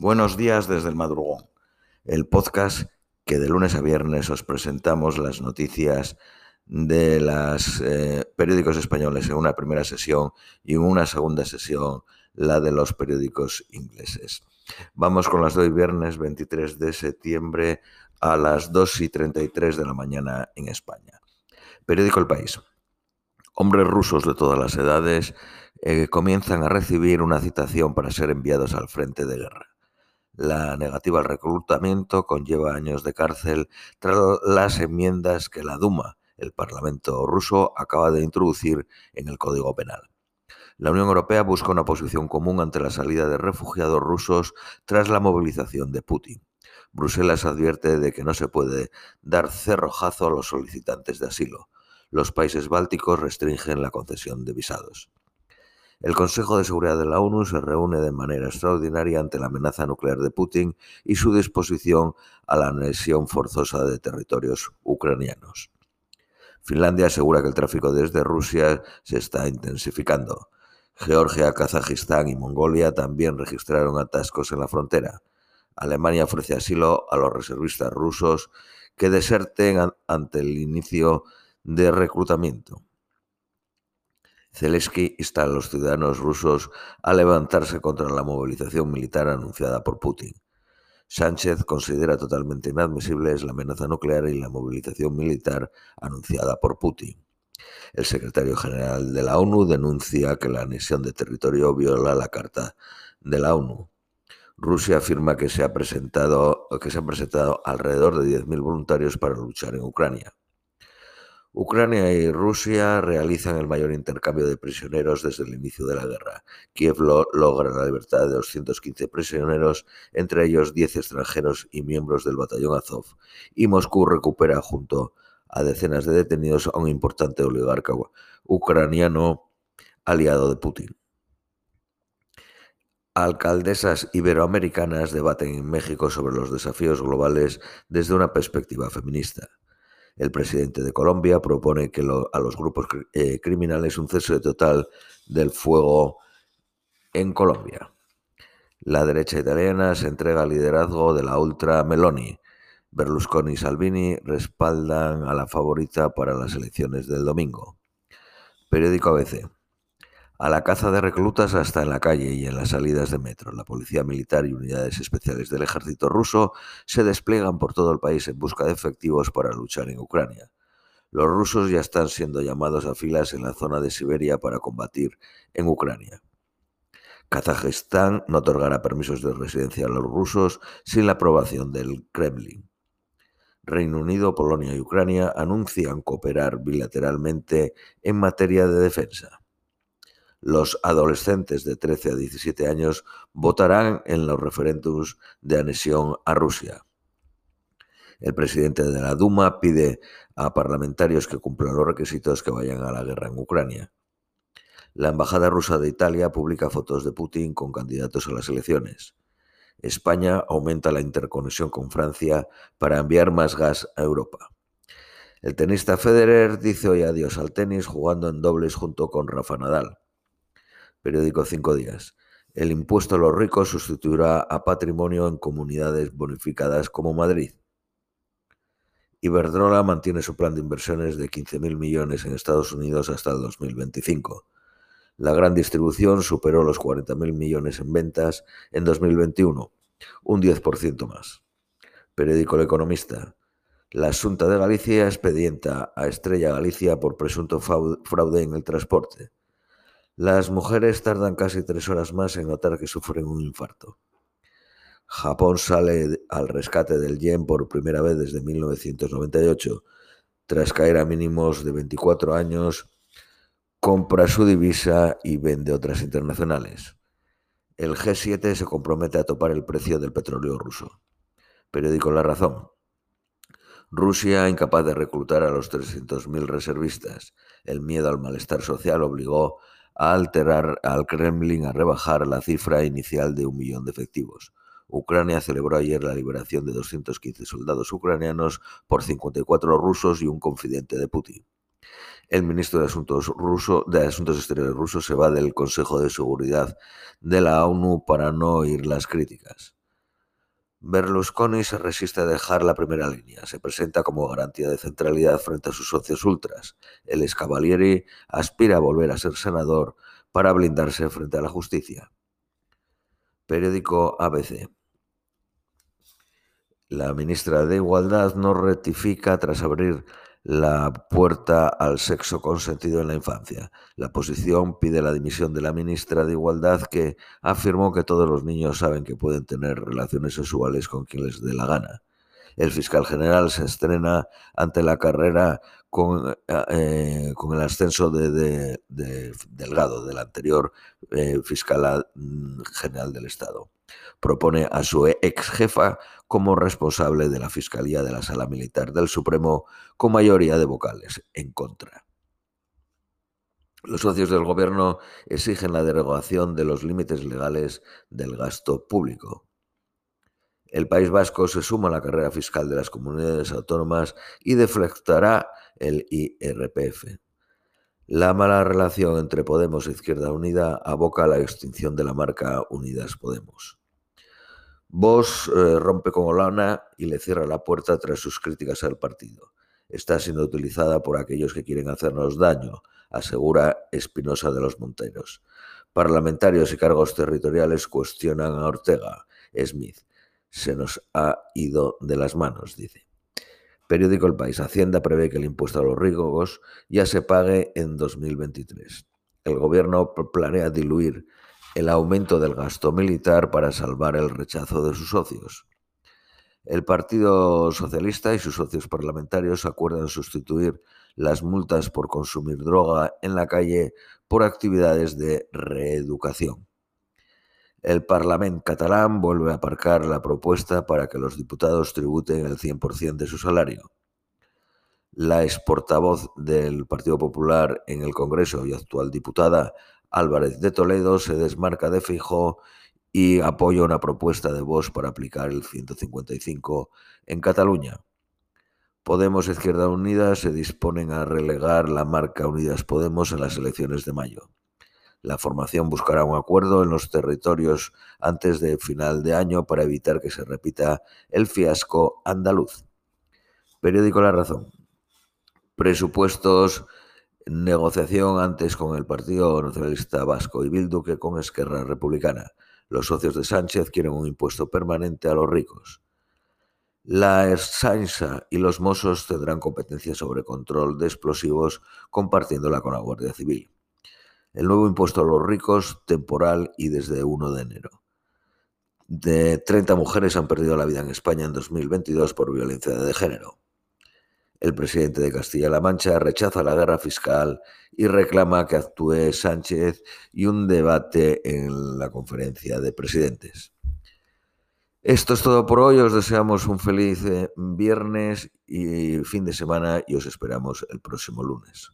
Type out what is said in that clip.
Buenos días desde el madrugón, el podcast que de lunes a viernes os presentamos las noticias de los eh, periódicos españoles en una primera sesión y en una segunda sesión la de los periódicos ingleses. Vamos con las hoy viernes 23 de septiembre a las 2 y 33 de la mañana en España. Periódico El País. Hombres rusos de todas las edades eh, comienzan a recibir una citación para ser enviados al frente de guerra. La negativa al reclutamiento conlleva años de cárcel tras las enmiendas que la Duma, el Parlamento ruso, acaba de introducir en el Código Penal. La Unión Europea busca una posición común ante la salida de refugiados rusos tras la movilización de Putin. Bruselas advierte de que no se puede dar cerrojazo a los solicitantes de asilo. Los países bálticos restringen la concesión de visados. El Consejo de Seguridad de la ONU se reúne de manera extraordinaria ante la amenaza nuclear de Putin y su disposición a la anexión forzosa de territorios ucranianos. Finlandia asegura que el tráfico desde Rusia se está intensificando. Georgia, Kazajistán y Mongolia también registraron atascos en la frontera. Alemania ofrece asilo a los reservistas rusos que deserten ante el inicio de reclutamiento. Zelensky insta a los ciudadanos rusos a levantarse contra la movilización militar anunciada por Putin. Sánchez considera totalmente inadmisibles la amenaza nuclear y la movilización militar anunciada por Putin. El secretario general de la ONU denuncia que la anexión de territorio viola la Carta de la ONU. Rusia afirma que se, ha presentado, que se han presentado alrededor de 10.000 voluntarios para luchar en Ucrania. Ucrania y Rusia realizan el mayor intercambio de prisioneros desde el inicio de la guerra. Kiev logra la libertad de 215 prisioneros, entre ellos 10 extranjeros y miembros del batallón Azov, y Moscú recupera junto a decenas de detenidos a un importante oligarca ucraniano aliado de Putin. Alcaldesas iberoamericanas debaten en México sobre los desafíos globales desde una perspectiva feminista. El presidente de Colombia propone que a los grupos eh, criminales un cese total del fuego en Colombia. La derecha italiana se entrega al liderazgo de la ultra Meloni. Berlusconi y Salvini respaldan a la favorita para las elecciones del domingo. Periódico ABC. A la caza de reclutas hasta en la calle y en las salidas de metro. La policía militar y unidades especiales del ejército ruso se despliegan por todo el país en busca de efectivos para luchar en Ucrania. Los rusos ya están siendo llamados a filas en la zona de Siberia para combatir en Ucrania. Kazajistán no otorgará permisos de residencia a los rusos sin la aprobación del Kremlin. Reino Unido, Polonia y Ucrania anuncian cooperar bilateralmente en materia de defensa los adolescentes de 13 a 17 años votarán en los referéndums de anexión a Rusia. El presidente de la Duma pide a parlamentarios que cumplan los requisitos que vayan a la guerra en Ucrania. La Embajada rusa de Italia publica fotos de Putin con candidatos a las elecciones. España aumenta la interconexión con Francia para enviar más gas a Europa. El tenista Federer dice hoy adiós al tenis jugando en dobles junto con Rafa Nadal. Periódico Cinco Días. El impuesto a los ricos sustituirá a patrimonio en comunidades bonificadas como Madrid. Iberdrola mantiene su plan de inversiones de 15.000 millones en Estados Unidos hasta el 2025. La gran distribución superó los 40.000 millones en ventas en 2021, un 10% más. Periódico El Economista. La Junta de Galicia expedienta a Estrella Galicia por presunto fraude en el transporte. Las mujeres tardan casi tres horas más en notar que sufren un infarto. Japón sale al rescate del yen por primera vez desde 1998. Tras caer a mínimos de 24 años, compra su divisa y vende otras internacionales. El G7 se compromete a topar el precio del petróleo ruso. Periódico La Razón. Rusia incapaz de reclutar a los 300.000 reservistas. El miedo al malestar social obligó a alterar al Kremlin a rebajar la cifra inicial de un millón de efectivos. Ucrania celebró ayer la liberación de 215 soldados ucranianos por 54 rusos y un confidente de Putin. El ministro de Asuntos, ruso, de Asuntos Exteriores ruso se va del Consejo de Seguridad de la ONU para no oír las críticas. Berlusconi se resiste a dejar la primera línea, se presenta como garantía de centralidad frente a sus socios ultras. El Escavalieri aspira a volver a ser senador para blindarse frente a la justicia. Periódico ABC. La ministra de Igualdad no rectifica tras abrir la puerta al sexo consentido en la infancia. La posición pide la dimisión de la ministra de Igualdad que afirmó que todos los niños saben que pueden tener relaciones sexuales con quien les dé la gana. El fiscal general se estrena ante la carrera con, eh, con el ascenso de, Delgado, del anterior eh, fiscal mm, general del Estado. Propone a su ex jefa como responsable de la Fiscalía de la Sala Militar del Supremo con mayoría de vocales en contra. Los socios del gobierno exigen la derogación de los límites legales del gasto público. El País Vasco se suma a la carrera fiscal de las comunidades autónomas y deflectará el IRPF. La mala relación entre Podemos e Izquierda Unida aboca a la extinción de la marca Unidas Podemos. Vox eh, rompe con Olana y le cierra la puerta tras sus críticas al partido. Está siendo utilizada por aquellos que quieren hacernos daño, asegura Espinosa de los Monteros. Parlamentarios y cargos territoriales cuestionan a Ortega. Smith se nos ha ido de las manos, dice. Periódico El País. Hacienda prevé que el impuesto a los ricos ya se pague en 2023. El gobierno planea diluir el aumento del gasto militar para salvar el rechazo de sus socios. El Partido Socialista y sus socios parlamentarios acuerdan sustituir las multas por consumir droga en la calle por actividades de reeducación. El Parlamento catalán vuelve a aparcar la propuesta para que los diputados tributen el 100% de su salario. La ex portavoz del Partido Popular en el Congreso y actual diputada Álvarez de Toledo se desmarca de Fijó y apoya una propuesta de Vox para aplicar el 155 en Cataluña. Podemos Izquierda Unida se disponen a relegar la marca Unidas Podemos en las elecciones de mayo. La formación buscará un acuerdo en los territorios antes de final de año para evitar que se repita el fiasco andaluz. Periódico La Razón. Presupuestos negociación antes con el Partido Nacionalista Vasco y Bildu que con Esquerra Republicana. Los socios de Sánchez quieren un impuesto permanente a los ricos. La Ersainsa y los Mossos tendrán competencia sobre control de explosivos compartiéndola con la Guardia Civil. El nuevo impuesto a los ricos, temporal y desde 1 de enero. De 30 mujeres han perdido la vida en España en 2022 por violencia de género. El presidente de Castilla-La Mancha rechaza la guerra fiscal y reclama que actúe Sánchez y un debate en la conferencia de presidentes. Esto es todo por hoy. Os deseamos un feliz eh, viernes y fin de semana y os esperamos el próximo lunes.